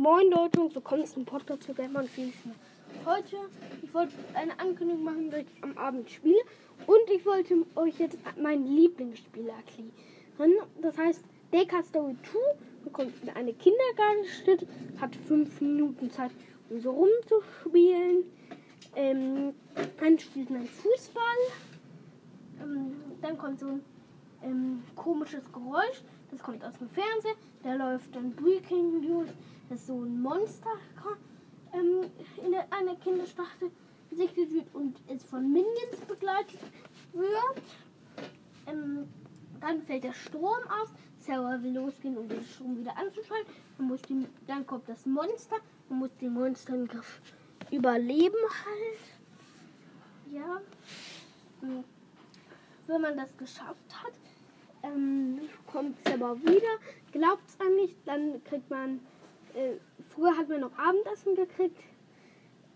Moin Leute und willkommen zum Podcast und vieles mehr. Heute, ich wollte eine Ankündigung machen, dass ich am Abend spiele und ich wollte euch jetzt mein Lieblingsspiel erklären. Das heißt, Deca Story 2 bekommt eine Kindergartenschnitt, hat fünf Minuten Zeit, um so rumzuspielen. Ähm, dann spielt man Fußball. Ähm, dann kommt so ein ähm, komisches Geräusch. Das kommt aus dem Fernsehen. Da läuft dann Breaking News, dass so ein Monster ähm, in einer Kinderschlachte besichtigt wird und es von Minions begleitet wird. Ähm, dann fällt der Strom aus. Sarah will losgehen, um den Strom wieder anzuschalten. Man muss den, dann kommt das Monster. Man muss den Monster im Griff überleben halt. Ja. Hm. Wenn man das geschafft hat, ähm, kommt aber wieder. Glaubt es einem nicht, dann kriegt man. Äh, früher hat man noch Abendessen gekriegt.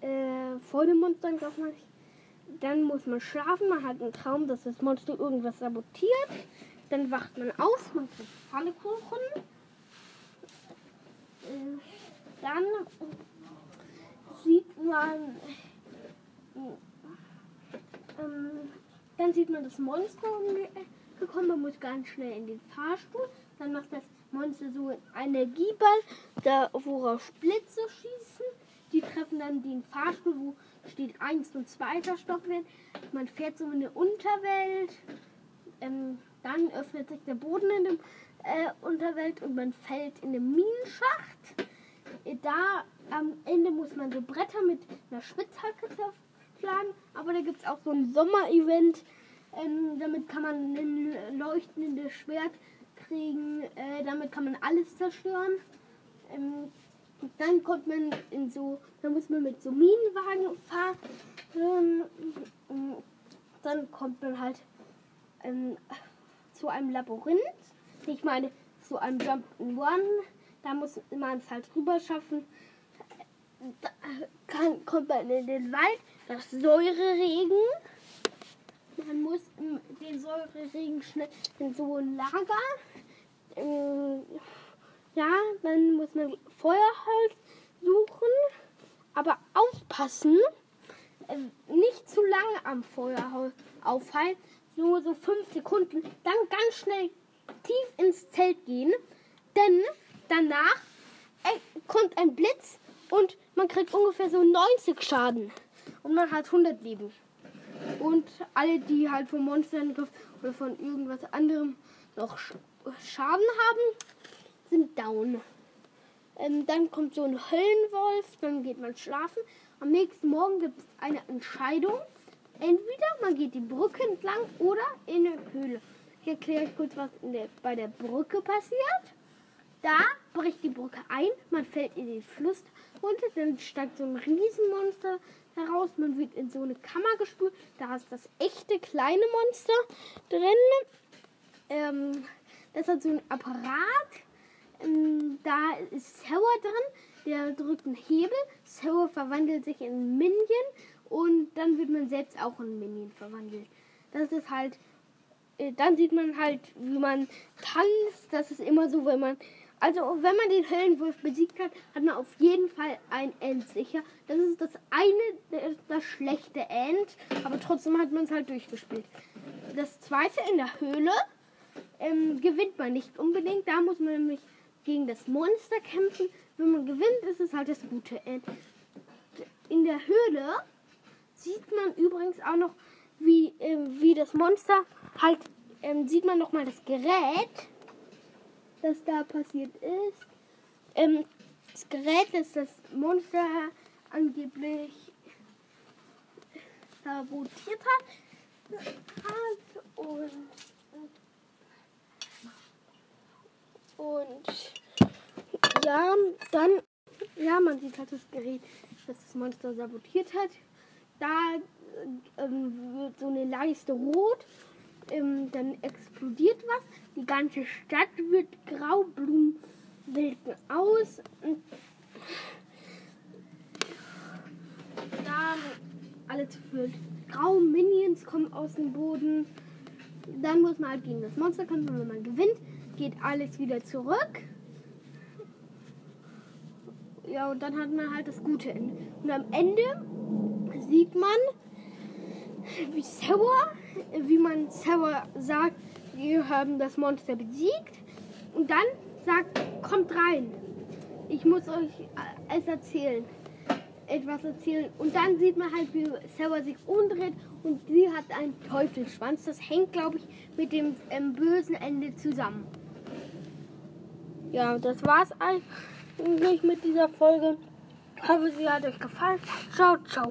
Äh, vor dem Monster glaubt man. Dann muss man schlafen, man hat einen Traum, dass das Monster irgendwas sabotiert. Dann wacht man auf, man kriegt Pfannekuchen. Äh, dann sieht man. Ähm, dann sieht man das Monster gekommen, man muss ganz schnell in den Fahrstuhl. Dann macht das Monster so einen Energieball, da, worauf Blitze schießen. Die treffen dann den Fahrstuhl, wo steht 1 und 2. Stockwerk. Man fährt so in eine Unterwelt. Ähm, dann öffnet sich der Boden in der äh, Unterwelt und man fällt in den Minenschacht. Äh, da am Ende muss man so Bretter mit einer Spitzhacke zerschlagen. Aber da gibt es auch so ein Sommerevent. Ähm, damit kann man ein leuchtendes Schwert kriegen. Äh, damit kann man alles zerstören. Ähm, dann kommt man in so, dann muss man mit so Minenwagen fahren. Ähm, dann kommt man halt ähm, zu einem Labyrinth. Ich meine, zu einem Jump in One. Da muss man es halt rüber schaffen. Da kann, kommt man in den Wald, das Säureregen. Man muss den Säureregen schnell in so ein Lager. Ähm, ja, dann muss man Feuerholz suchen, aber aufpassen, äh, nicht zu lange am Feuerholz aufhalten, nur so fünf Sekunden, dann ganz schnell tief ins Zelt gehen, denn danach äh, kommt ein Blitz und man kriegt ungefähr so 90 Schaden und man hat 100 Leben. Und alle, die halt vom Monsterangriff oder von irgendwas anderem noch Schaden haben, sind down. Ähm, dann kommt so ein Höllenwolf, dann geht man schlafen. Am nächsten Morgen gibt es eine Entscheidung. Entweder man geht die Brücke entlang oder in eine Höhle. Ich erkläre euch kurz, was der, bei der Brücke passiert. Da bricht die Brücke ein, man fällt in den Fluss runter, dann steigt so ein Riesenmonster heraus, man wird in so eine Kammer gespült, da ist das echte kleine Monster drin. Ähm, das hat so ein Apparat, ähm, da ist Sauer dran, der drückt einen Hebel, Sauer verwandelt sich in Minion und dann wird man selbst auch in Minion verwandelt. Das ist halt, äh, dann sieht man halt, wie man tanzt, das ist immer so, wenn man also, wenn man den Höllenwolf besiegt hat, hat man auf jeden Fall ein End sicher. Das ist das eine, das schlechte End, aber trotzdem hat man es halt durchgespielt. Das zweite in der Höhle ähm, gewinnt man nicht unbedingt. Da muss man nämlich gegen das Monster kämpfen. Wenn man gewinnt, ist es halt das gute End. In der Höhle sieht man übrigens auch noch, wie, äh, wie das Monster halt, ähm, sieht man noch mal das Gerät das da passiert ist. Ähm, das Gerät, das das Monster angeblich sabotiert hat und, und ja, dann, ja, man sieht halt das Gerät, das das Monster sabotiert hat. Da ähm, wird so eine Leiste rot ähm, dann explodiert was. Die ganze Stadt wird grau, Blumen wilden aus. Da alles wird grau, Minions kommen aus dem Boden. Dann muss man halt gegen das Monster kämpfen. Wenn man gewinnt, geht alles wieder zurück. ja, und dann hat man halt das gute Ende. Und am Ende sieht man, wie Sauer, wie man Sauer sagt, wir haben das Monster besiegt. Und dann sagt, kommt rein. Ich muss euch es erzählen. Etwas erzählen. Und dann sieht man halt, wie Sauer sich umdreht und sie hat einen Teufelsschwanz. Das hängt, glaube ich, mit dem ähm, bösen Ende zusammen. Ja, das war's eigentlich mit dieser Folge. Ich hoffe, sie hat euch gefallen. Ciao, ciao.